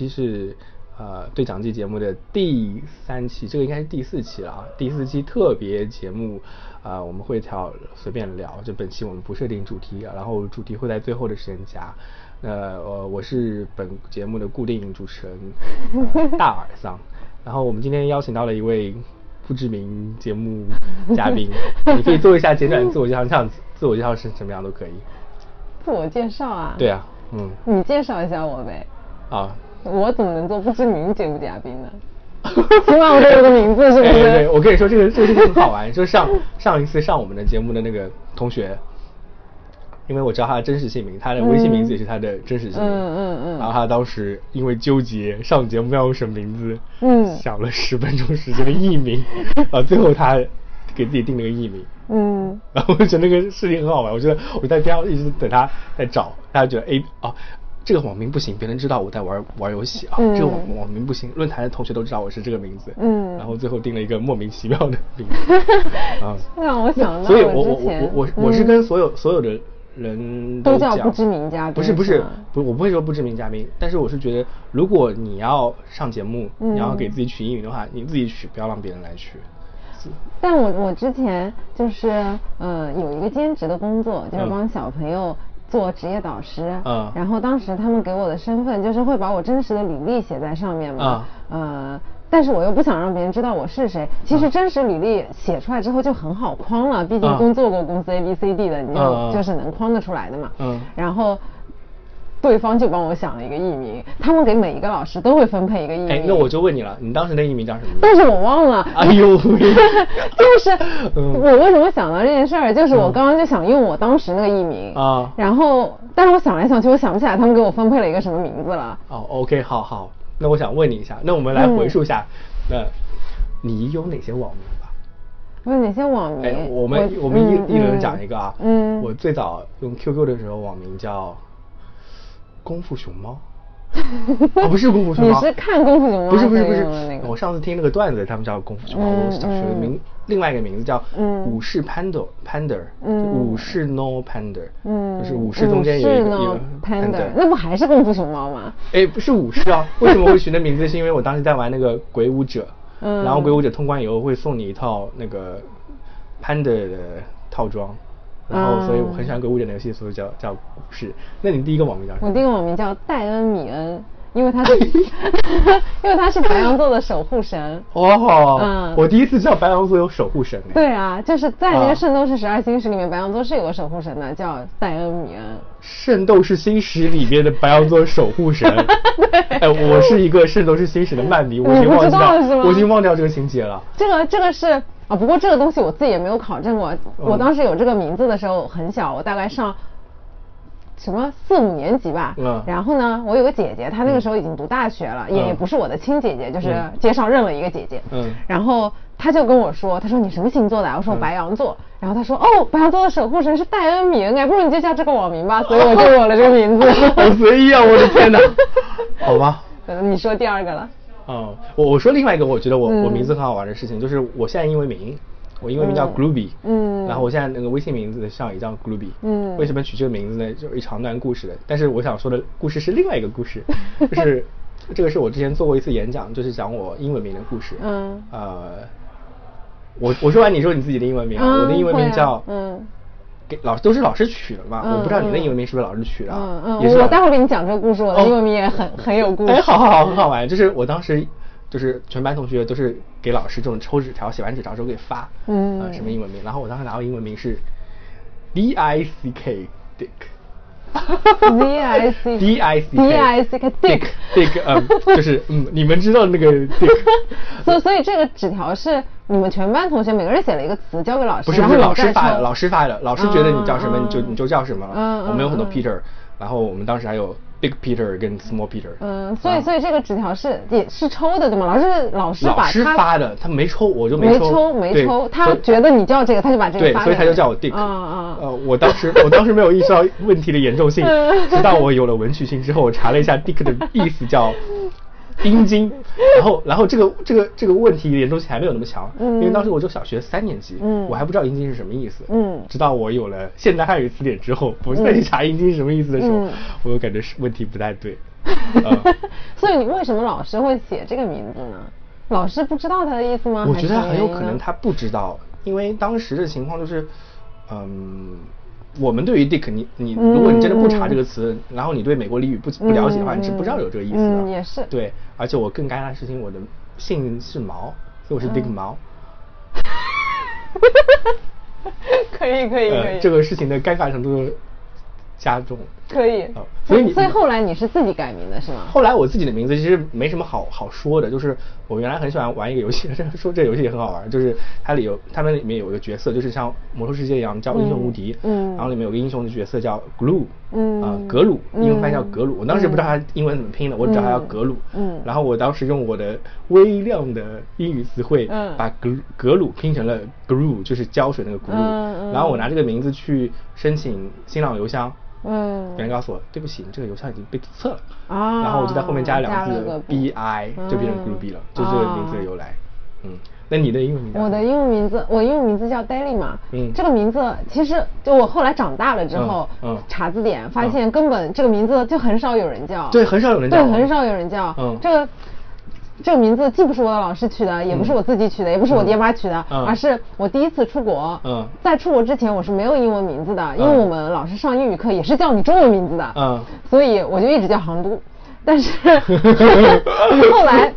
期是呃对讲机节目的第三期，这个应该是第四期了啊，第四期特别节目，啊、我们会挑随便聊，就本期我们不设定主题，然后主题会在最后的时间加。那呃，我是本节目的固定主持人、呃大耳桑，然后我们今天邀请到了一位不知名节目嘉宾，你可以做一下简短的自我介绍，这样子自我介绍是什么样都可以。自我介绍啊？对啊，嗯，你介绍一下我呗。啊，我怎么能做不知名节目嘉宾呢？起码我得有个名字，是不是？哎对对，我跟你说，这个这个事情很好玩，就是上上一次上我们的节目的那个同学，因为我知道他的真实姓名，他的微信名字也是他的真实姓名，嗯嗯嗯然后他当时因为纠结上节目要用什么名字，嗯想了十分钟时间的艺名，啊，最后他给自己定了个艺名。嗯，然后我觉得那个事情很好玩，我觉得我在边上一直等他在找，大家觉得哎啊，这个网名不行，别人知道我在玩玩游戏啊，嗯。这个网网名不行，论坛的同学都知道我是这个名字，嗯。然后最后定了一个莫名其妙的名字，啊，让我想到所以我我，我我我是嗯。跟所有所有的人讲都叫不知名嘉宾不是不是不我不会说不知名嘉宾，但是我是觉得如果你要上节目，嗯你要给自己取英语的话，你自己取，不要让别人来取。但我我之前就是呃有一个兼职的工作，就是嗯。帮小朋友做职业导师。嗯然后当时他们给我的身份就是会把我真实的履历写在上面嘛。呃。但是我又不想让别人知道我是谁。其实真实履历写出来之后就很好框了，毕竟嗯工作过公司 A B C D 的，你就嗯嗯就是能框得出来的嘛。嗯然后对方就帮我想了一个艺名，他们给每一个老师都会分配一个艺名。哎，那我就问你了，你当时那艺名叫什么？但是我忘了。哎呦喂 就是嗯我为什么想到这件事儿，就是我刚刚就想用我当时那个艺名啊然后但是我想来想去，我想不起来他们给我分配了一个什么名字了。哦，OK，好好，那我想问你一下，那我们来回溯一下，那你有哪些网名吧？问哪些网名？哎，我们我们一嗯一人讲一个啊。嗯，我最早用 QQ 的时候，网名叫功夫熊猫。哦，不是功夫熊猫。你是看功夫熊猫不是不是不所以用的那是，个我上次听那个段子，他们叫功夫熊猫，嗯我小学名，另外一个名字叫嗯武士 panda panda，嗯武士 no panda，嗯，就是武士中间有一个 panda，那不还是功夫熊猫吗？哎，不是武士啊，为什么会取那名字？是因为我当时在玩那个鬼武者，嗯然后鬼武者通关以后会送你一套那个 Panda 的套装，然后所以我很喜欢鬼武者那个游戏，所以叫叫武士。那你第一个网名叫什么？我第一个网名叫戴恩米恩，因为他是 因为他是白羊座的守护神。哦，嗯我第一次知道白羊座有守护神哎。对啊，就是在那啊个《圣斗士十二星矢》里面，白羊座是有个守护神的，叫戴恩米恩。圣斗士星矢里面的白羊座守护神。哎，我是一个圣斗士星矢的漫迷，我已经忘记掉，我已经忘掉这个情节了。这个这个是啊，不过这个东西我自己也没有考证过。我嗯当时有这个名字的时候很小，我大概上什么四五年级吧。嗯然后呢，我有个姐姐，她那个时候已经读大学了，也嗯也不是我的亲姐姐，就是嗯街上认了一个姐姐。嗯然后她就跟我说，她说你什么星座的啊？我说我白羊座。然后她说哦，白羊座的守护神是戴恩米恩，哎，不如你就叫这个网名吧。所以我就 有了这个名字。好随意啊！我的天哪，好吧。呃你说第二个了。哦，我我说另外一个，我觉得我、我嗯名字很好玩的事情，就是我现在英文名，我英文名叫嗯。Groovy，嗯。然后我现在那个微信名字上也叫 Groovy，嗯。为什么取这个名字呢？就是一长段故事的，但是我想说的故事是另外一个故事，就是这个是我之前做过一次演讲，就是讲我英文名的故事，嗯。呃，我我说完你说你自己的英文名啊，我的英文名叫嗯。给老师都是老师取的嘛，嗯我不知道你的嗯英文名是不是老师取的啊？嗯嗯，也是我待会儿给你讲这个故事，我的哦英文名也很很有故事。哎，好好好，很好玩。就是我当时就是全班同学都是给老师这种抽纸条，写完纸条之后给发，嗯呃什么英文名，然后我当时拿到英文名是 D I C K Dick。D I C D I C D I C K Dick Dick，嗯，就是嗯，你们知道那个 Dick，所以所以这个纸条是你们全班同学每个人写了一个词交给老师，不是不是老师发的，老师发的，老师觉得你叫什么嗯你就你就叫什么了。嗯我们有很多嗯 Peter，然后我们当时还有 Big Peter 跟 Small Peter。嗯，所以啊所以这个纸条是也是抽的对吗？老师老师老师发的，他没抽，我就没抽，对没抽，他觉得你叫这个，他就把这个对，发所以他就叫我 Dick。啊啊呃，我当时我当时没有意识到问题的严重性，嗯直到我有了文曲星之后，我查了一下 Dick 的意思叫阴茎，然后然后这个这个这个问题严重性还没有那么强，因为当时我就小学三年级，嗯。我还不知道阴茎是什么意思，嗯。直到我有了现代汉语词典之后，我再去查阴茎是什么意思的时候，嗯。我就感觉是问题不太对，所以你为什么老师会写这个名字呢？老师不知道他的意思吗？我觉得很有可能他不知道，因为当时的情况就是，嗯，我们对于 Dick，你你如果你真的不查这个词，然后你对美国俚语不不了解的话，你是不知道有这个意思的。也是。对，而且我更尴尬的事情，我的姓是毛，所以我是 Dick 毛。可以可以可以。这个事情的尴尬程度。加重可以，所以你所以后来你是自己改名的是吗？后来我自己的名字其实没什么好好说的，就是我原来很喜欢玩一个游戏，说这游戏也很好玩，就是它里有他们里面有一个角色，就是像魔兽世界一样叫英雄无敌，嗯，然后里面有个英雄的角色叫 Glue，嗯，啊格鲁，英文翻译叫格鲁，我当时不知道它英文怎么拼的，我只知道他叫格鲁，嗯，然后我当时用我的微量的英语词汇，嗯，把格格鲁拼成了 Glue，就是胶水那个 Glue，嗯，然后我拿这个名字去申请新浪邮箱。嗯，别人告诉我，对不起，你这个邮箱已经被注册了。啊，然后我就在后面加了两个字 B I，就变成 Ruby 了，就这个名字的由来。嗯，那你的英文名字？我的英文名字，我英文名字叫 Daily 嘛。嗯，这个名字其实就我后来长大了之后，嗯，查字典发现根本这个名字就很少有人叫。对，很少有人叫。对，很少有人叫。嗯，这个。这个名字既不是我的老师取的，也不是我自己取的，也不是我爹妈取的，而是我第一次出国。嗯，在出国之前我是没有英文名字的，因为我们老师上英语课也是叫你中文名字的。嗯，所以我就一直叫杭都。但是 后来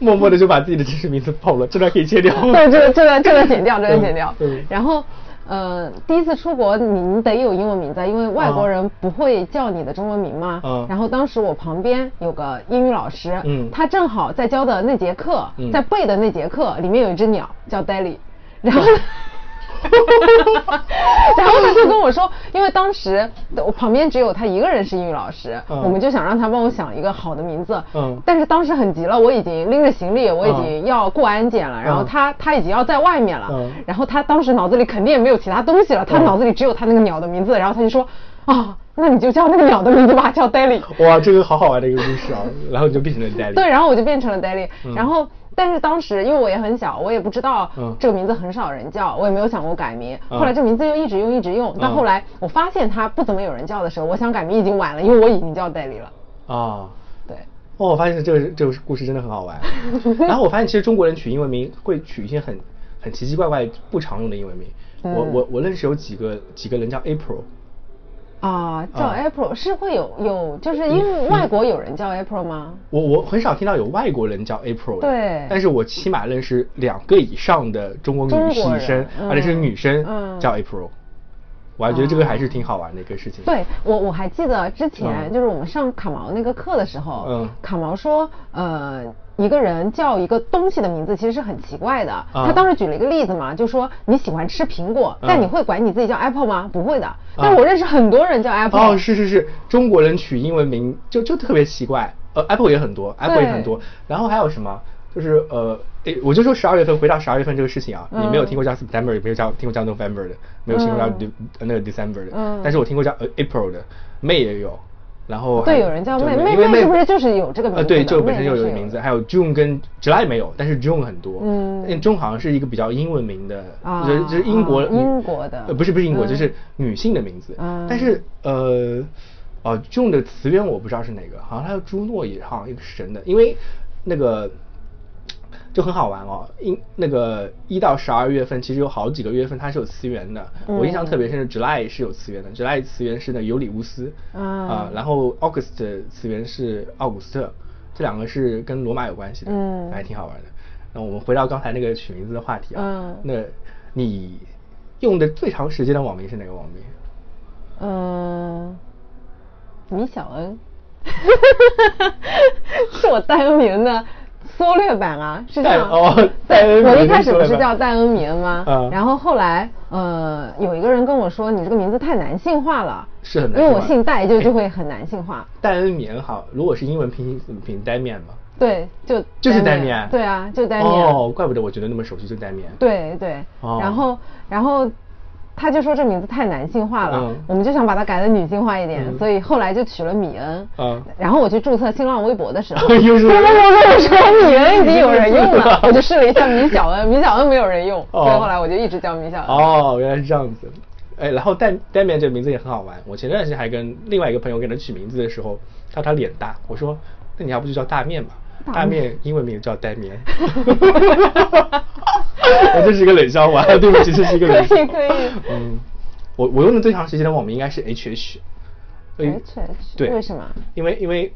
默默的就把自己的真实名字报了，这段可以切掉。对，这个这段这段剪掉，这段剪掉。然后。呃，第一次出国，你你得有英文名字，因为外国人不会叫你的中文名嘛。嗯。然后当时我旁边有个英语老师，嗯，他正好在教的那节课，在背的那节课里面有一只鸟叫 Daily，然后。然后他就跟我说，因为当时我旁边只有他一个人是英语老师，我们就想让他帮我想一个好的名字。嗯。但是当时很急了，我已经拎着行李，我已经要过安检了，然后他他已经要在外面了。嗯。然后他当时脑子里肯定也没有其他东西了，他脑子里只有他那个鸟的名字，然后他就说啊，那你就叫那个鸟的名字吧，叫 Daily。哇，这个好好玩的一个故事啊！然后你就变成了 Daily。对，然后我就变成了 Daily，然后。但是当时因为我也很小，我也不知道这个名字很少人叫，我也没有想过改名。后来这名字就一直用，一直用。到后来我发现它不怎么有人叫的时候，我想改名已经晚了，因为我已经叫代理了。啊，对。哦，我发现这个这个故事真的很好玩。然后我发现其实中国人取英文名会取一些很很奇奇怪怪不常用的英文名。我我我认识有几个几个人叫 April。啊，叫 April 是会有有，就是因为外国有人叫 April 吗？我我很少听到有外国人叫 April，对，但是我起码认识两个以上的中国女女生，而且是女生叫 April，我还觉得这个还是挺好玩的一个事情。对我我还记得之前就是我们上卡毛那个课的时候，嗯，卡毛说呃。一个人叫一个东西的名字其实是很奇怪的。他当时举了一个例子嘛，就说你喜欢吃苹果，但你会管你自己叫 Apple 吗？不会的。但我认识很多人叫 Apple。哦，是是是，中国人取英文名就就特别奇怪。呃，Apple 也很多，Apple 也很多。然后还有什么？就是呃，我就说十二月份，回到十二月份这个事情啊，你没有听过叫 September，也没有叫听过叫 November 的，没有听过叫那个 December 的。嗯。但是我听过叫 April 的，May 也有。然后对，有人叫妹妹妹是不是就是有这个名字？呃，对，就本身就有名字。还有 June 跟 July 没有，但是 June 很多。嗯，June 好像是一个比较英文名的，就是就是英国英国的，呃，不是不是英国，就是女性的名字。嗯，但是呃，哦，June 的词源我不知道是哪个，好像还有朱诺也好像一个神的，因为那个。就很好玩哦，一那个一到十二月份，其实有好几个月份它是有词源的。我印象特别深是 July 是有词源的，July 词源是那尤里乌斯啊，然后 August 词源是奥古斯特，这两个是跟罗马有关系的，还挺好玩的。那我们回到刚才那个取名字的话题啊，那你用的最长时间的网名是哪个网名？嗯，米小恩，是我代恩名的。缩略版啊，是这样。哦，对，我一开始不是叫戴恩米恩吗？嗯。然后后来，呃，有一个人跟我说，你这个名字太男性化了。是很。因为我姓戴，就就会很男性化。戴恩米恩好，如果是英文拼音怎么拼？戴面吗？对，就就是戴面。对啊，就戴面。哦，怪不得我觉得那么熟悉，就戴面。对对。哦。然后，然后。他就说这名字太男性化了，我们就想把它改的女性化一点，所以后来就取了米恩。嗯，然后我去注册新浪微博的时候，米恩已经有人用了，我就试了一下米小恩，米小恩没有人用，所以后来我就一直叫米小恩。哦，原来是这样子。哎，然后 Damian 这个名字也很好玩。我前段时间还跟另外一个朋友给他取名字的时候，他说他脸大，我说那你要不就叫大面吧？大面英文名叫 Damian。我这是一个冷笑话，对不起，这是一个冷。可以可以。嗯，我我用的最长时间的网名应该是 HH。HH。对。为什么？因为因为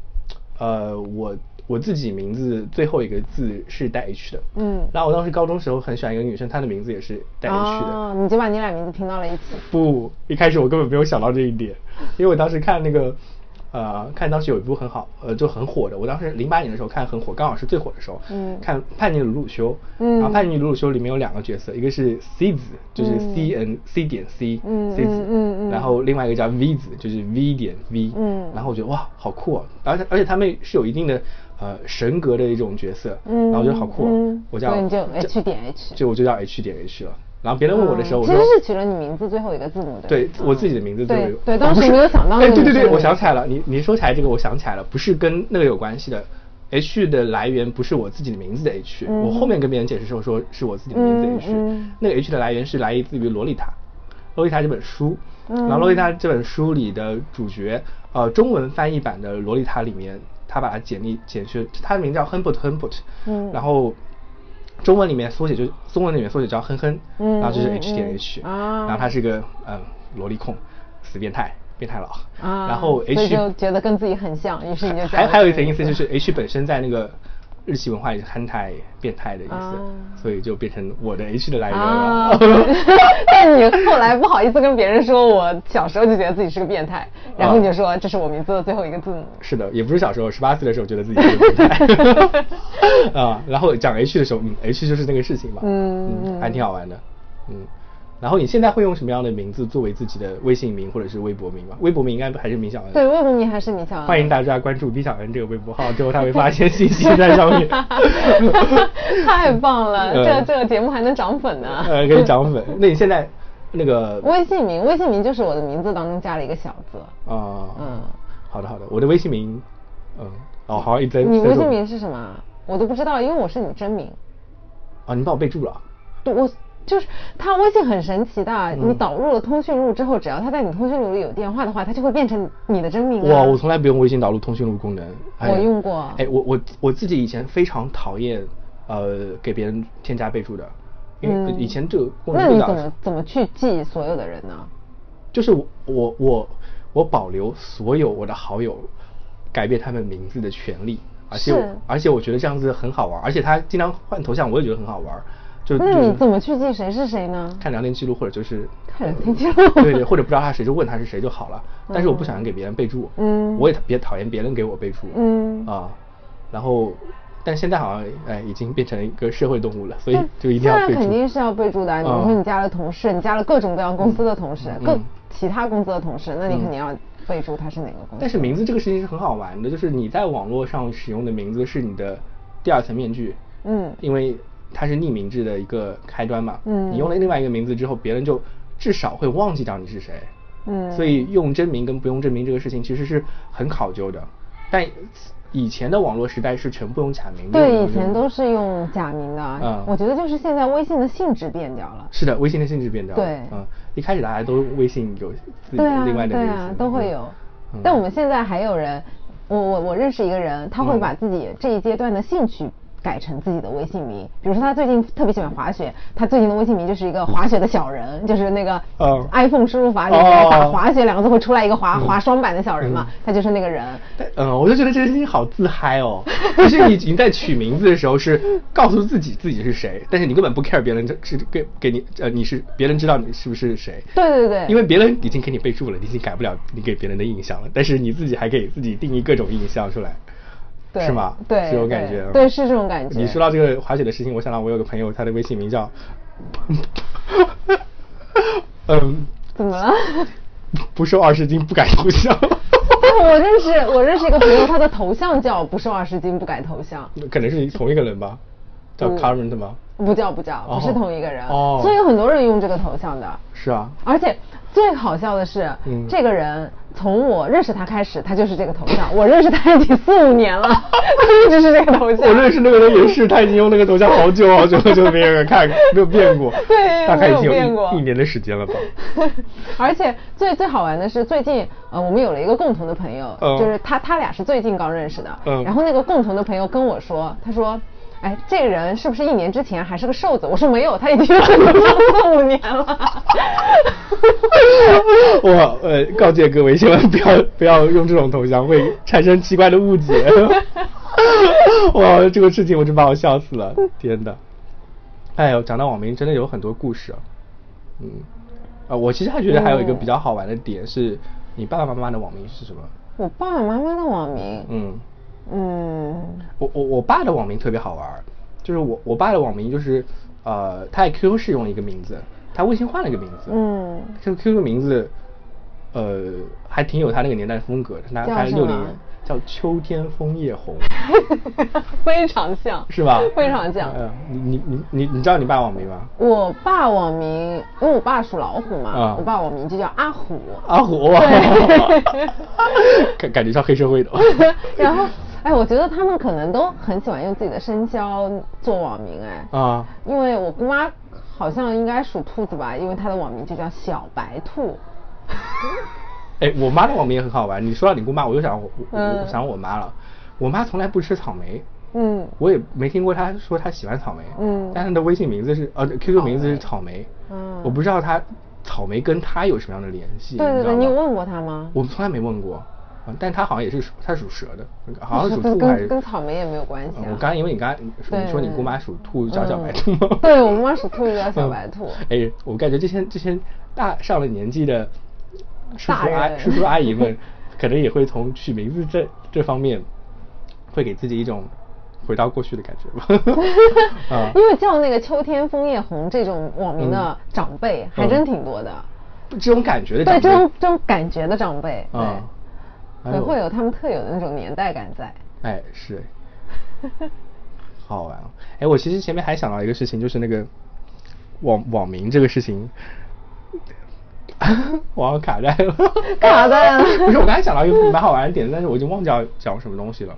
呃我。我自己名字最后一个字是带 H 的，嗯，然后我当时高中时候很喜欢一个女生，她的名字也是带 H 的，哦，你就把你俩名字拼到了一起？不，一开始我根本没有想到这一点，因为我当时看那个。呃，看当时有一部很好，呃，就很火的。我当时零八年的时候看很火，刚好是最火的时候。嗯。看《叛逆的鲁鲁修》。嗯。然后《叛逆鲁鲁修》里面有两个角色，一个是 C 子，就是 C N C 点 C。嗯。C 子。嗯嗯。然后另外一个叫 V 子，就是 V 点 V。嗯。然后我觉得哇，好酷啊！而且而且他们是有一定的呃神格的一种角色。嗯。然后我觉得好酷。嗯。我叫。就 H 点 H。就我就叫 H 点 H 了。然后别人问我的时候，我说其实是取了你名字最后一个字母的。对，我自己的名字对对，当时没有想到。哎，对对对，我想起来了，你你说起来这个，我想起来了，不是跟那个有关系的。H 的来源不是我自己的名字的 H，我后面跟别人解释时候说是我自己的名字 H。那个 H 的来源是来自于《洛丽塔》，《洛丽塔》这本书。然后《洛丽塔》这本书里的主角，呃，中文翻译版的《洛丽塔》里面，他把它简历简学，他的名叫 Humbert Humbert。嗯。然后。中文里面缩写就中文里面缩写叫哼哼，然后就是 H 点 H，然后他是个嗯萝莉控，死变态，变态佬，然后 H 就觉得跟自己很像，于是你就还还有一层意思就是 H 本身在那个。日系文化也是憨态变态的意思，所以就变成我的 H 的来源了。但你后来不好意思跟别人说，我小时候就觉得自己是个变态，然后你就说这是我名字的最后一个字母。是的，也不是小时候，十八岁的时候觉得自己是个变态。啊，然后讲 H 的时候，嗯，H 就是那个事情嘛，嗯，还挺好玩的，嗯。然后你现在会用什么样的名字作为自己的微信名或者是微博名吗？微博名应该还是米小恩。对，微博名还是米小恩。欢迎大家关注米小恩这个微博号，之后他会发现信息在上面。太棒了，这这个节目还能涨粉呢。呃，可以涨粉。那你现在那个微信名，微信名就是我的名字当中加了一个小字。啊，嗯，好的好的，我的微信名，嗯，哦，好，一直你微信名是什么？我都不知道，因为我是你真名。啊，你帮我备注了。对，我。就是它微信很神奇的，你导入了通讯录之后，只要他在你通讯录里有电话的话，他就会变成你的真名。哇，我从来不用微信导入通讯录功能。我用过。哎，我我我自己以前非常讨厌呃给别人添加备注的，因为以前这个功能。那你怎么怎么去记所有的人呢？就是我我我我保留所有我的好友改变他们名字的权利，而且而且我觉得这样子很好玩，而且他经常换头像，我也觉得很好玩。那你怎么去记谁是谁呢？看聊天记录或者就是看聊天记录，对对，或者不知道他谁就问他是谁就好了。但是我不想给别人备注，嗯，我也别讨厌别人给我备注，嗯啊，然后但现在好像哎已经变成一个社会动物了，所以就一定要备注。肯定是要备注的。比如说你加了同事，你加了各种各样公司的同事，各其他公司的同事，那你肯定要备注他是哪个公司。但是名字这个事情是很好玩的，就是你在网络上使用的名字是你的第二层面具，嗯，因为。它是匿名制的一个开端嘛，嗯，你用了另外一个名字之后，别人就至少会忘记掉你是谁，嗯，所以用真名跟不用真名这个事情其实是很考究的，但以前的网络时代是全部用假名，对，以前都是用假名的，嗯，我觉得就是现在微信的性质变掉了，是的，微信的性质变掉了，对，嗯，一开始大家都微信有自己另外的对啊，都会有，但我们现在还有人，我我我认识一个人，他会把自己这一阶段的兴趣。改成自己的微信名，比如说他最近特别喜欢滑雪，他最近的微信名就是一个滑雪的小人，就是那个 iPhone 输入法里面打滑雪两个字会出来一个滑滑双板的小人嘛，他就是那个人。嗯，我就觉得这个事情好自嗨哦，就是你你在取名字的时候是告诉自己自己是谁，但是你根本不 care 别人是给给你呃你是别人知道你是不是谁。对对对。因为别人已经给你备注了，你已经改不了你给别人的印象了，但是你自己还给自己定义各种印象出来。是吗？对，这种感觉。对，是这种感觉。你说到这个滑雪的事情，我想到我有个朋友，他的微信名叫，嗯，怎么了？不瘦二十斤不改头像。我认识我认识一个朋友，他的头像叫不瘦二十斤不改头像。可能是同一个人吧。叫 Current 吗？不叫不叫，不是同一个人。哦。所以有很多人用这个头像的。是啊。而且最好笑的是，这个人从我认识他开始，他就是这个头像。我认识他已经四五年了，他一直是这个头像。我认识那个人也是，他已经用那个头像好久好久好久没有人看，没有变过。对，大概已经有一年的时间了吧。而且最最好玩的是，最近呃，我们有了一个共同的朋友，就是他他俩是最近刚认识的。嗯。然后那个共同的朋友跟我说，他说。哎，这个人是不是一年之前还是个瘦子？我说没有，他已经四五年了。我呃，告诫各位，千万不要不要用这种头像，会产生奇怪的误解。哇，这个事情我真把我笑死了，天哪！哎呦，讲到网名，真的有很多故事。嗯，啊，我其实还觉得还有一个比较好玩的点是，你爸爸妈妈的网名是什么？我爸爸妈妈的网名，嗯。嗯，我我我爸的网名特别好玩，就是我我爸的网名就是，呃，他在 QQ 是用一个名字，他微信换了一个名字，嗯，Q QQ 名字，呃，还挺有他那个年代风格的，他他是六零年。叫秋天枫叶红，非常像，是吧？非常像。你你你你你知道你爸网名吗？我爸网名，因为我爸属老虎嘛，我爸网名就叫阿虎。阿虎，感感觉像黑社会的。然后，哎，我觉得他们可能都很喜欢用自己的生肖做网名，哎。啊。因为我姑妈好像应该属兔子吧，因为她的网名就叫小白兔。哎，我妈的网名也很好玩。你说到你姑妈，我就想我我想我妈了。我妈从来不吃草莓，嗯，我也没听过她说她喜欢草莓，嗯，但她的微信名字是呃 QQ 名字是草莓，嗯，我不知道她草莓跟她有什么样的联系。对对对，你有问过她吗？我从来没问过，但它好像也是属她属蛇的，好像属兔还是跟草莓也没有关系。我刚因为你刚你说你姑妈属兔叫小白兔吗？对我妈属兔叫小白兔。哎，我感觉这些这些大上了年纪的。叔叔阿叔叔阿姨们可能也会从取名字这这方面，会给自己一种回到过去的感觉吧。啊，因为叫那个秋天枫叶红这种网名的长辈还真挺多的。这种感觉的对这种这种感觉的长辈，对，会有他们特有的那种年代感在。哎，是。好玩哦！哎，我其实前面还想到一个事情，就是那个网网名这个事情。我卡在了，卡在了。不是，我刚才想到一个蛮好玩的点，但是我已经忘记要讲什么东西了。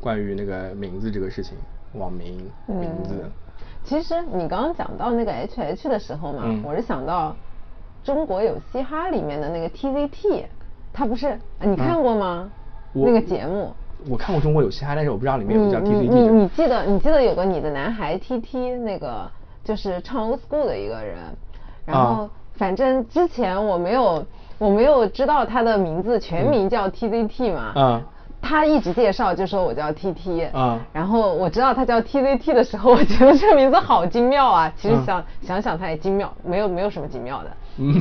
关于那个名字这个事情，网名名字。其实你刚刚讲到那个 H H 的时候嘛，我是想到中国有嘻哈里面的那个 T Z T，他不是你看过吗？那个节目。我看过中国有嘻哈，但是我不知道里面有叫 T Z T。你你记得你记得有个你的男孩 T T 那个就是唱 Old School 的一个人，然后。反正之前我没有，我没有知道他的名字全名叫 T Z T 嘛。嗯。他一直介绍就说我叫 T T。嗯。然后我知道他叫 T Z T 的时候，我觉得这个名字好精妙啊。其实想想想，他也精妙，没有没有什么精妙的。嗯。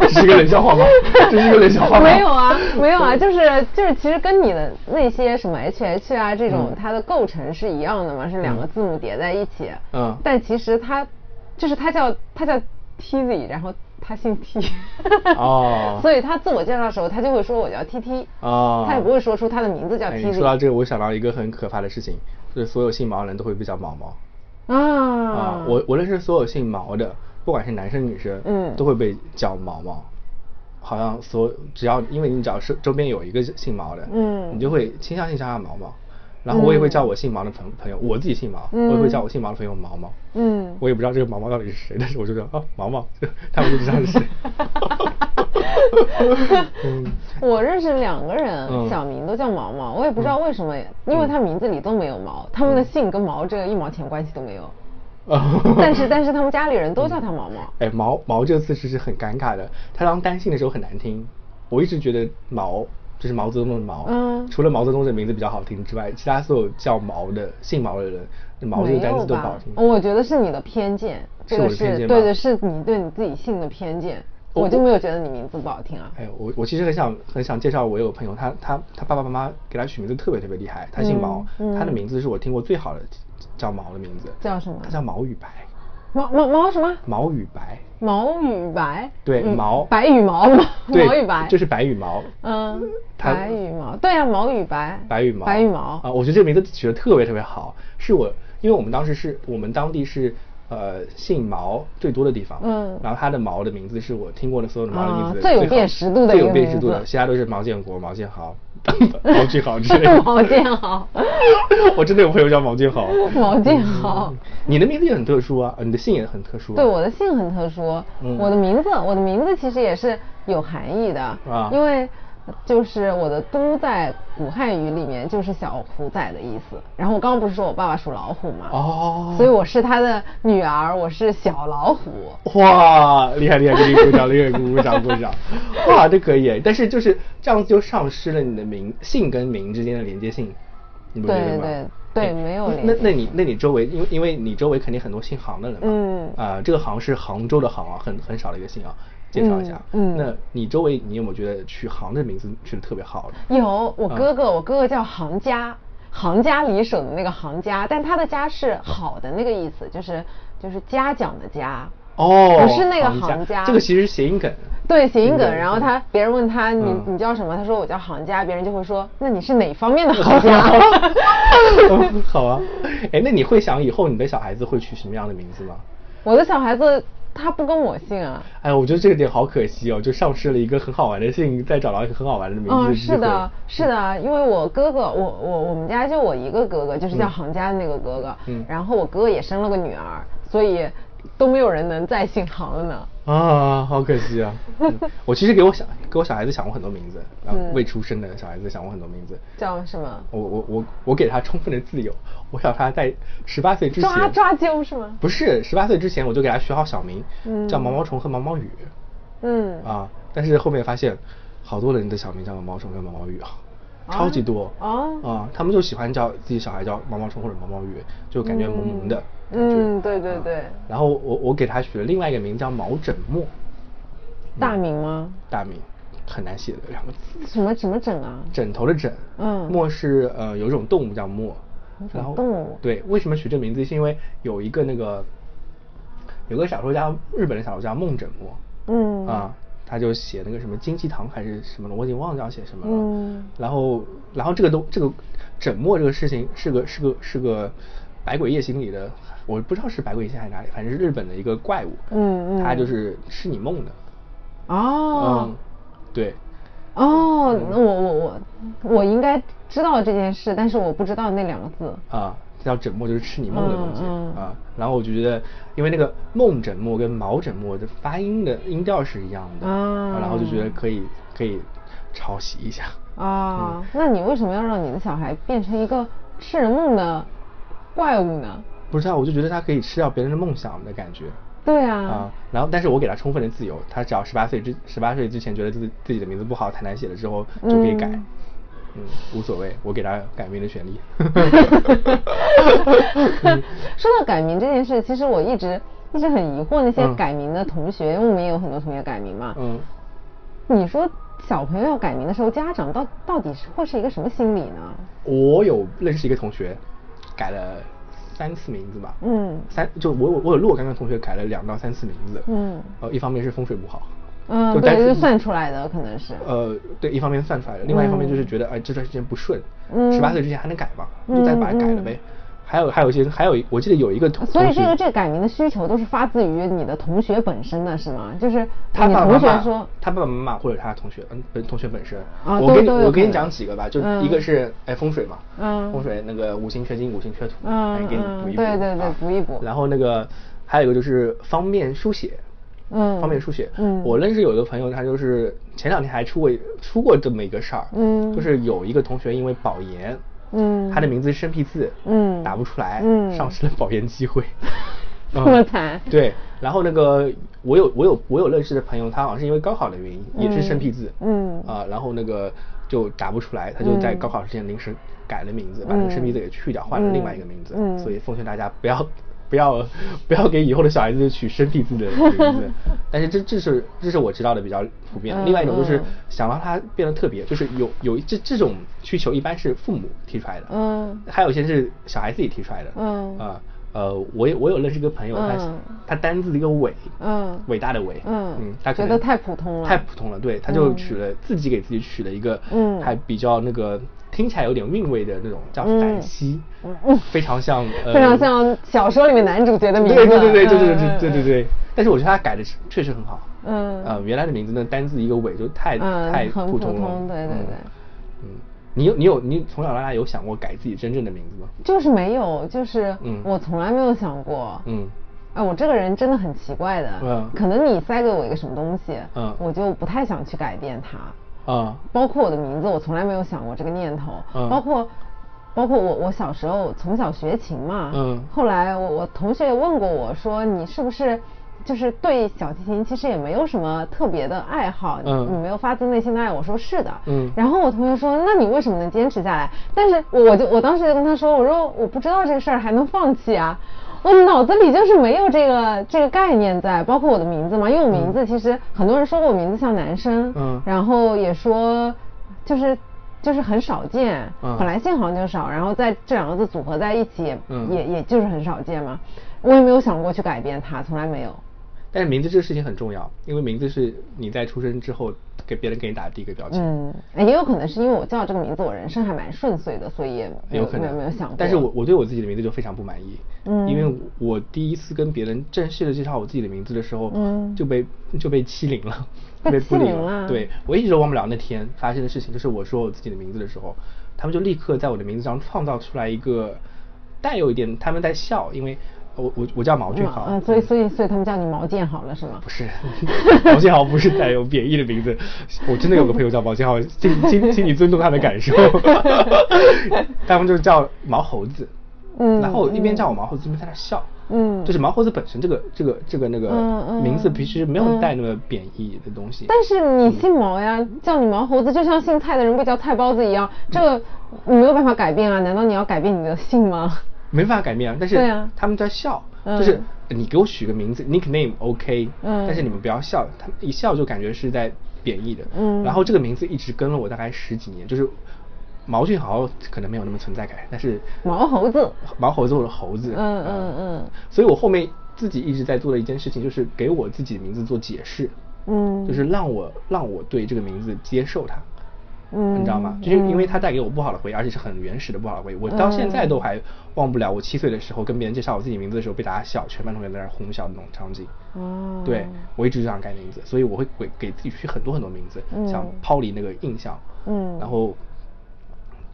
这是个冷笑话吗？这是个冷笑话吗？没有啊，没有啊，就是就是，其实跟你的那些什么 H H 啊这种，它的构成是一样的嘛，是两个字母叠在一起。嗯。但其实它，就是它叫它叫 T Z，然后。他姓 T，哦，所以他自我介绍的时候，他就会说我叫 T T，哦，他也不会说出他的名字叫 T Z。说到这个，我想到一个很可怕的事情，就是所有姓毛的人都会被叫毛毛。啊，啊，我我认识所有姓毛的，不管是男生女生，嗯，都会被叫毛毛。好像所只要因为你只要是周边有一个姓毛的，嗯，你就会倾向性叫他毛毛。然后我也会叫我姓毛的朋朋友，我自己姓毛，我也会叫我姓毛的朋友毛毛。嗯，我也不知道这个毛毛到底是谁，但是我就叫啊毛毛，他们就知道是谁。我认识两个人，小名都叫毛毛，我也不知道为什么，因为他名字里都没有毛，他们的姓跟毛这个一毛钱关系都没有。但是但是他们家里人都叫他毛毛。哎，毛毛这个词其实很尴尬的，他当单姓的时候很难听，我一直觉得毛。就是毛泽东的毛，嗯，除了毛泽东这名字比较好听之外，其他所有叫毛的、姓毛的人，毛这个单词都不好听。我觉得是你的偏见，这个是对对，是你对你自己姓的偏见。我就没有觉得你名字不好听啊。哎，我我其实很想很想介绍我有个朋友，他他他爸爸妈妈给他取名字特别特别厉害，他姓毛，他的名字是我听过最好的叫毛的名字。叫什么？他叫毛羽白。毛毛毛什么？毛羽白。毛羽白。对，毛。白羽毛毛。毛羽白。就是白羽毛。嗯。白羽毛。对啊，毛羽白。白羽毛。白羽毛。啊，我觉得这个名字取得特别特别好，是我因为我们当时是我们当地是。呃，姓毛最多的地方，嗯，然后他的毛的名字是我听过的所有的毛的名字最有辨识度的最有辨识度的，其他都是毛建国、毛建豪、毛俊豪之类的。毛建豪，我真的有朋友叫毛建豪。毛建豪，你的名字也很特殊啊，你的姓也很特殊。对，我的姓很特殊，我的名字，我的名字其实也是有含义的。啊，因为。就是我的“都”在古汉语里面就是小虎仔的意思。然后我刚刚不是说我爸爸属老虎吗？哦。所以我是他的女儿，我是小老虎。哇，厉害厉害，给你鼓掌，厉害鼓鼓掌鼓掌。哇，这可以，但是就是这样子就丧失了你的名姓跟名之间的连接性，你不觉得吗？对对对，没有连。那那你那你周围，因为因为你周围肯定很多姓杭的人嘛。嗯。啊，这个杭是杭州的杭啊，很很少的一个姓啊。介绍一下，嗯，那你周围你有没有觉得取行的名字取的特别好的？有，我哥哥，我哥哥叫行家，行家里手的那个行家，但他的家是好的那个意思，就是就是嘉奖的嘉，哦，不是那个行家，这个其实谐音梗，对，谐音梗。然后他别人问他你你叫什么，他说我叫行家，别人就会说那你是哪方面的行家？好啊，哎，那你会想以后你的小孩子会取什么样的名字吗？我的小孩子。他不跟我姓啊！哎，我觉得这个点好可惜哦，就丧失了一个很好玩的姓，再找到一个很好玩的名字。嗯，是的，是的，因为我哥哥，我我我们家就我一个哥哥，就是叫行家的那个哥哥。嗯。然后我哥哥也生了个女儿，所以。都没有人能再姓杭了呢。啊，好可惜啊！我其实给我小给我小孩子想过很多名字，未出生的小孩子想过很多名字。叫什么？我我我我给他充分的自由，我想他在十八岁之前抓抓阄是吗？不是，十八岁之前我就给他取好小名，叫毛毛虫和毛毛雨。嗯。啊，但是后面发现，好多人的小名叫毛毛虫跟毛毛雨啊。超级多啊啊！他们就喜欢叫自己小孩叫毛毛虫或者毛毛雨，就感觉萌萌的。嗯，对对对。然后我我给他取了另外一个名叫毛枕墨。大名吗？大名，很难写的两个字。什么什么枕啊？枕头的枕。嗯。墨是呃有一种动物叫墨。然后动物。对，为什么取这名字？是因为有一个那个，有个小说家，日本的小说家梦枕墨。嗯。啊。他就写那个什么金鸡堂还是什么的，我已经忘掉写什么了。嗯。然后，然后这个都这个枕墨这个事情是个是个是个百鬼夜行里的，我不知道是百鬼夜行还是哪里，反正是日本的一个怪物。嗯嗯。它就是吃你梦的。哦。嗯。对。哦，那我我我我应该知道这件事，但是我不知道那两个字。啊。叫枕墨就是吃你梦的东西啊，然后我就觉得，因为那个梦枕墨跟毛枕墨的发音的音调是一样的啊，然后就觉得可以可以抄袭一下啊。那你为什么要让你的小孩变成一个吃人梦的怪物呢？不是啊，我就觉得他可以吃掉别人的梦想的感觉。对啊。啊，然后但是我给他充分的自由，他只要十八岁之十八岁之前觉得自己自己的名字不好太难写了之后就可以改。嗯，无所谓，我给他改名的权利。说到改名这件事，其实我一直一直很疑惑那些改名的同学，因为我们也有很多同学改名嘛。嗯。你说小朋友要改名的时候，家长到到底是会是一个什么心理呢？我有认识一个同学，改了三次名字吧。嗯。三就我我有若干个同学改了两到三次名字。嗯。呃，一方面是风水不好。嗯，对，就算出来的可能是。呃，对，一方面算出来的，另外一方面就是觉得，哎，这段时间不顺，十八岁之前还能改吗？就再把它改了呗。还有还有一些，还有我记得有一个同所以这个这个改名的需求都是发自于你的同学本身的是吗？就是他爸爸妈妈，他爸爸妈妈或者他同学，嗯，本同学本身。啊，我给你我给你讲几个吧，就一个是哎风水嘛，嗯，风水那个五行缺金，五行缺土，嗯，给你补一补，对对对，补一补。然后那个还有一个就是方便书写。嗯，方便书写。嗯，我认识有一个朋友，他就是前两天还出过出过这么一个事儿。嗯，就是有一个同学因为保研，嗯，他的名字是生僻字，嗯，打不出来，嗯，丧失了保研机会。这么惨？对，然后那个我有我有我有认识的朋友，他好像是因为高考的原因，也是生僻字，嗯，啊，然后那个就打不出来，他就在高考之前临时改了名字，把那个生僻字给去掉，换了另外一个名字。嗯，所以奉劝大家不要。不要 不要给以后的小孩子取生僻字的名字，但是这这是这是我知道的比较普遍。另外一种就是想让他变得特别，就是有有这这种需求一般是父母提出来的，嗯，还有一些是小孩自己提出来的，嗯。啊呃，我有我有认识一个朋友，他他单字一个伟，嗯，伟大的伟，嗯。嗯，他觉得太普通了，太普通了，对，他就取了自己给自己取了一个，嗯，还比较那个。听起来有点韵味的那种，叫陕西，非常像，非常像小说里面男主角的名字。对对对对对对对对对对。但是我觉得他改的确实很好。嗯。呃，原来的名字呢，单字一个尾就太太普通了。对对对。嗯，你有你有你从小到大有想过改自己真正的名字吗？就是没有，就是我从来没有想过。嗯。哎，我这个人真的很奇怪的。嗯。可能你塞给我一个什么东西，嗯，我就不太想去改变它。啊，包括我的名字，我从来没有想过这个念头。嗯，包括，包括我，我小时候从小学琴嘛。嗯，后来我我同学也问过我说，你是不是就是对小提琴其实也没有什么特别的爱好？嗯，你没有发自内心的爱？我说是的。嗯，然后我同学说，那你为什么能坚持下来？但是我就我当时就跟他说，我说我不知道这个事儿还能放弃啊。我脑子里就是没有这个这个概念在，包括我的名字嘛，因为我名字其实很多人说过我名字像男生，嗯，然后也说就是就是很少见，本来姓好像就少，然后在这两个字组合在一起，嗯，也也就是很少见嘛，我也没有想过去改变它，从来没有。但是名字这个事情很重要，因为名字是你在出生之后给别人给你打的第一个标签。嗯，也有可能是因为我叫这个名字，我人生还蛮顺遂的，所以也有可能没有想过。但是我我对我自己的名字就非常不满意，嗯，因为我第一次跟别人正式的介绍我自己的名字的时候，嗯，就被就被欺凌了，被欺凌了。对，我一直都忘不了那天发生的事情，就是我说我自己的名字的时候，他们就立刻在我的名字上创造出来一个带有一点他们在笑，因为。我我我叫毛俊豪，嗯，所以所以所以他们叫你毛建豪了是吗？不是，毛建豪不是带有贬义的名字，我真的有个朋友叫毛建豪，请请请你尊重他的感受，他们就是叫毛猴子，嗯，然后一边叫我毛猴子一边在那笑，嗯，就是毛猴子本身这个这个这个那个名字其实没有带那么贬义的东西，但是你姓毛呀，叫你毛猴子就像姓蔡的人不叫菜包子一样，这个你没有办法改变啊，难道你要改变你的姓吗？没办法改变啊，但是他们在笑，就是你给我取个名字，nickname OK，但是你们不要笑，他们一笑就感觉是在贬义的。嗯，然后这个名字一直跟了我大概十几年，就是毛俊豪可能没有那么存在感，但是毛猴子，毛猴子或者猴子，嗯。嗯嗯，所以我后面自己一直在做的一件事情就是给我自己的名字做解释，嗯，就是让我让我对这个名字接受它。嗯，你知道吗？就是因为它带给我不好的回忆，而且是很原始的不好的回忆。我到现在都还忘不了我七岁的时候跟别人介绍我自己名字的时候被大家笑，全班同学在那哄笑的那种场景。哦，对我一直就想改名字，所以我会给给自己取很多很多名字，想抛离那个印象。嗯，然后，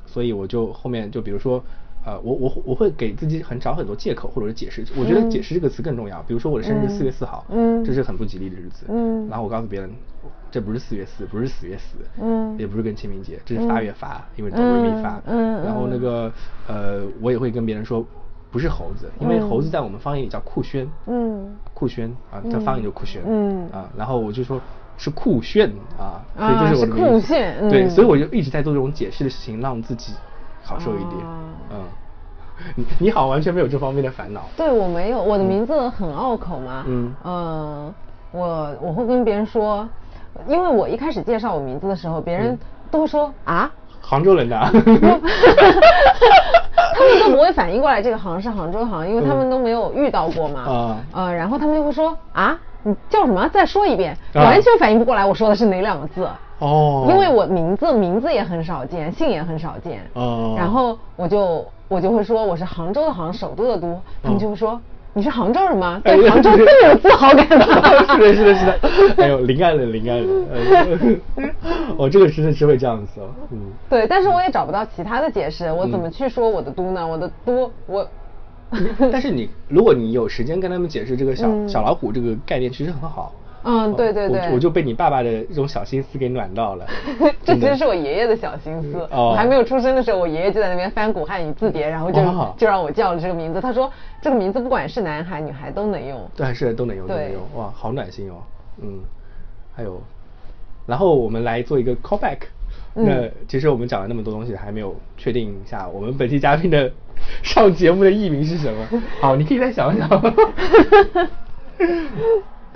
所以我就后面就比如说，呃，我我我会给自己很找很多借口或者是解释。我觉得解释这个词更重要。比如说我的生日四月四号，嗯，这是很不吉利的日子。嗯，然后我告诉别人。这不是四月四，不是四月四，嗯，也不是跟清明节，这是发月发，因为都是咪发，嗯，然后那个呃，我也会跟别人说，不是猴子，因为猴子在我们方言里叫酷炫，嗯，酷炫啊，在方言就酷炫，嗯，啊，然后我就说是酷炫啊，所以这是我的酷炫，对，所以我就一直在做这种解释的事情，让自己好受一点，嗯，你你好，完全没有这方面的烦恼，对我没有，我的名字很拗口嘛，嗯，呃，我我会跟别人说。因为我一开始介绍我名字的时候，别人都会说啊，杭州人的，他们都不会反应过来这个杭是杭州杭，因为他们都没有遇到过嘛。啊，呃，然后他们就会说啊，你叫什么？再说一遍，完全反应不过来我说的是哪两个字。哦，因为我名字名字也很少见，姓也很少见。哦，然后我就我就会说我是杭州的杭，首都的都，他们就会说。你是杭州人吗？对杭州更有自豪感 了。是的，是的，是的。还有临安人，临安人。哦这个真的是会这样子哦。嗯。对，但是我也找不到其他的解释，我怎么去说我的都呢？我的都，我。但是你，如果你有时间跟他们解释这个小小老虎这个概念，其实很好。嗯，对对对，我就被你爸爸的这种小心思给暖到了。这其实是我爷爷的小心思。我还没有出生的时候，我爷爷就在那边翻古汉语字典，然后就就让我叫了这个名字。他说这个名字不管是男孩女孩都能用。对，是都能用，都能用。哇，好暖心哦。嗯，还有，然后我们来做一个 callback。那其实我们讲了那么多东西，还没有确定一下我们本期嘉宾的上节目的艺名是什么。好，你可以再想想。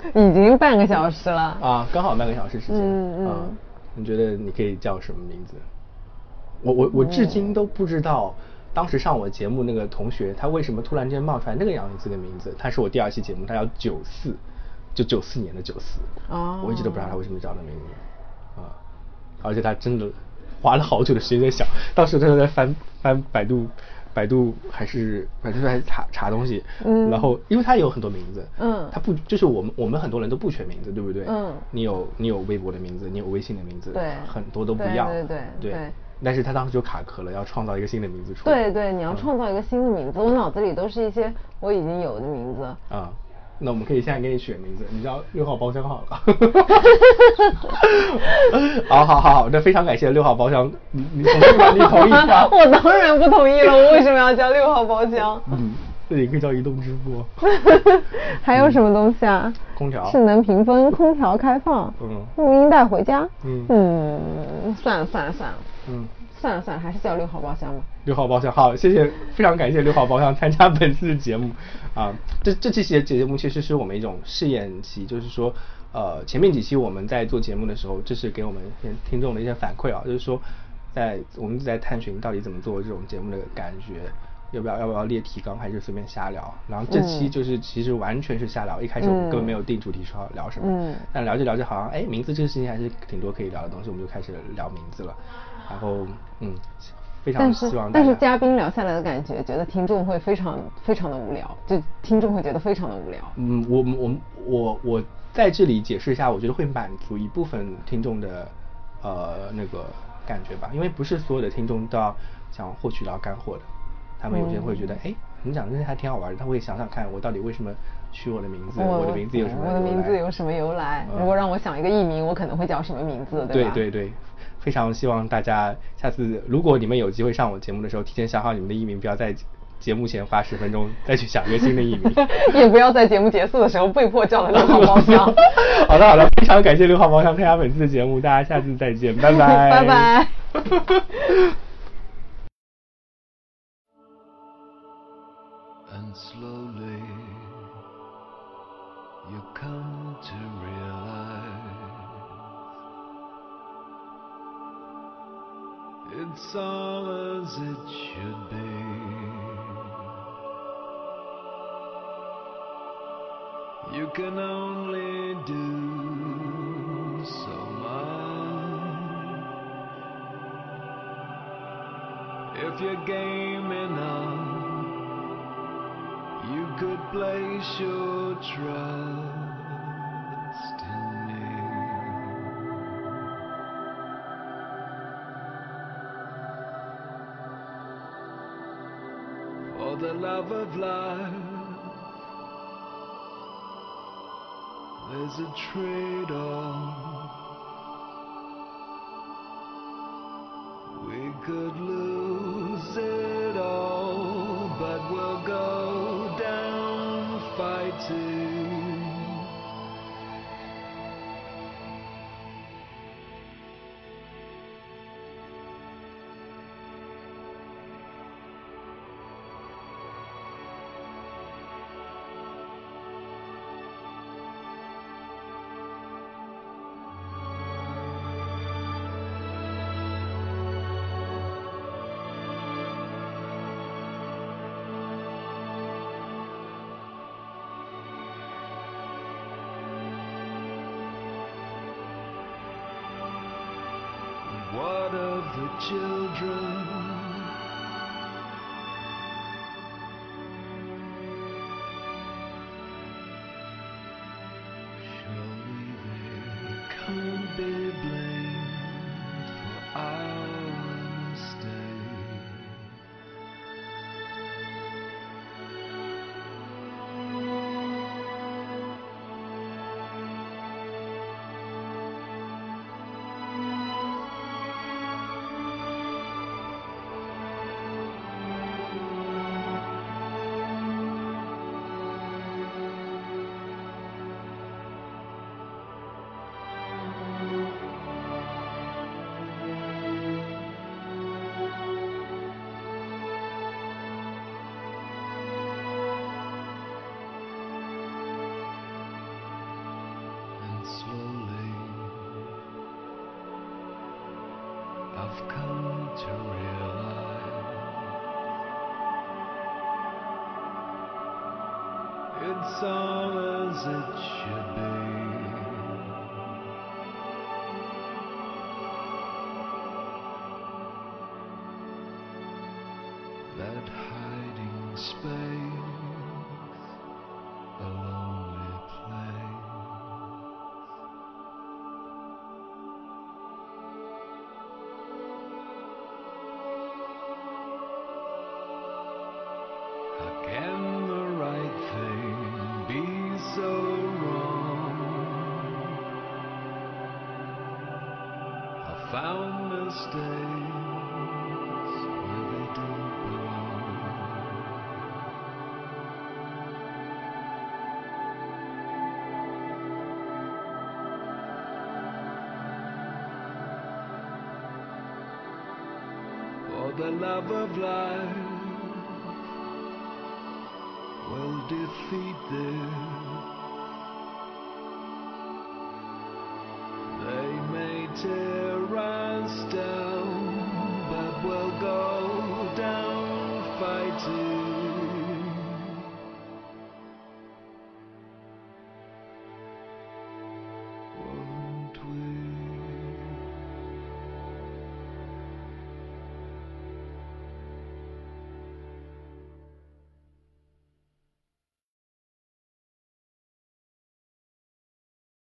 已经半个小时了啊，刚好半个小时时间。嗯嗯，你觉得你可以叫什么名字？我我我至今都不知道，当时上我节目那个同学，他为什么突然间冒出来那个样子的名字？他是我第二期节目，他叫九四，就九四年的九四。哦。我一直都不知道他为什么叫那名字啊，而且他真的花了好久的时间在想，当时他在翻翻百度。百度还是百度还查查东西，嗯，然后因为它有很多名字，嗯，它不就是我们我们很多人都不全名字，对不对？嗯，你有你有微博的名字，你有微信的名字，对，很多都不一样，对对对对。但是他当时就卡壳了，要创造一个新的名字出来。对对，你要创造一个新的名字，我脑子里都是一些我已经有的名字。啊。那我们可以现在给你选名字，你叫六号包厢好了。好好好好，那非常感谢六号包厢，你你同意吗？你同意吗？我当然不同意了，我为什么要叫六号包厢？嗯，那你可以叫移动支付。还有什么东西啊？空调。智能屏风，空调开放。嗯。录音带回家。嗯。嗯，算了算了算了。嗯。算了算了，还是叫六号包厢吧。六号包厢，好，谢谢，非常感谢六号包厢参加本次的节目。啊，这这期节节目其实是我们一种试验期，就是说，呃，前面几期我们在做节目的时候，这是给我们听众的一些反馈啊，就是说，在我们在探寻到底怎么做这种节目的感觉，要不要要不要列提纲，还是随便瞎聊。然后这期就是其实完全是瞎聊，一开始我们根本没有定主题说要聊什么，嗯，但聊着聊着好像，哎，名字这个事情还是挺多可以聊的东西，我们就开始聊名字了。然后，嗯，非常希望。但是嘉宾聊下来的感觉，觉得听众会非常非常的无聊，就听众会觉得非常的无聊。嗯，我我我我在这里解释一下，我觉得会满足一部分听众的呃那个感觉吧，因为不是所有的听众都要想获取到干货的，他们有些人会觉得，哎，你讲这些还挺好玩的，他会想想看我到底为什么取我的名字，我的名字有什么？我的名字有什么由来？如果让我想一个艺名，我可能会叫什么名字？对吧？对对对。非常希望大家下次，如果你们有机会上我节目的时候，提前想好你们的艺名，不要在节目前花十分钟再去想一个新的艺名，也不要在节目结束的时候被迫叫了六号包厢。好的好的，非常感谢六号包厢参加本次的节目，大家下次再见，拜 拜。拜拜。It's all as it should be. You can only do so much if you're game enough. You could place your trust. The love of life. There's a trade off. We could lose it all, but we'll go down fighting. It's all as it should be. That hiding space, a lonely place. Again. The love of life will defeat this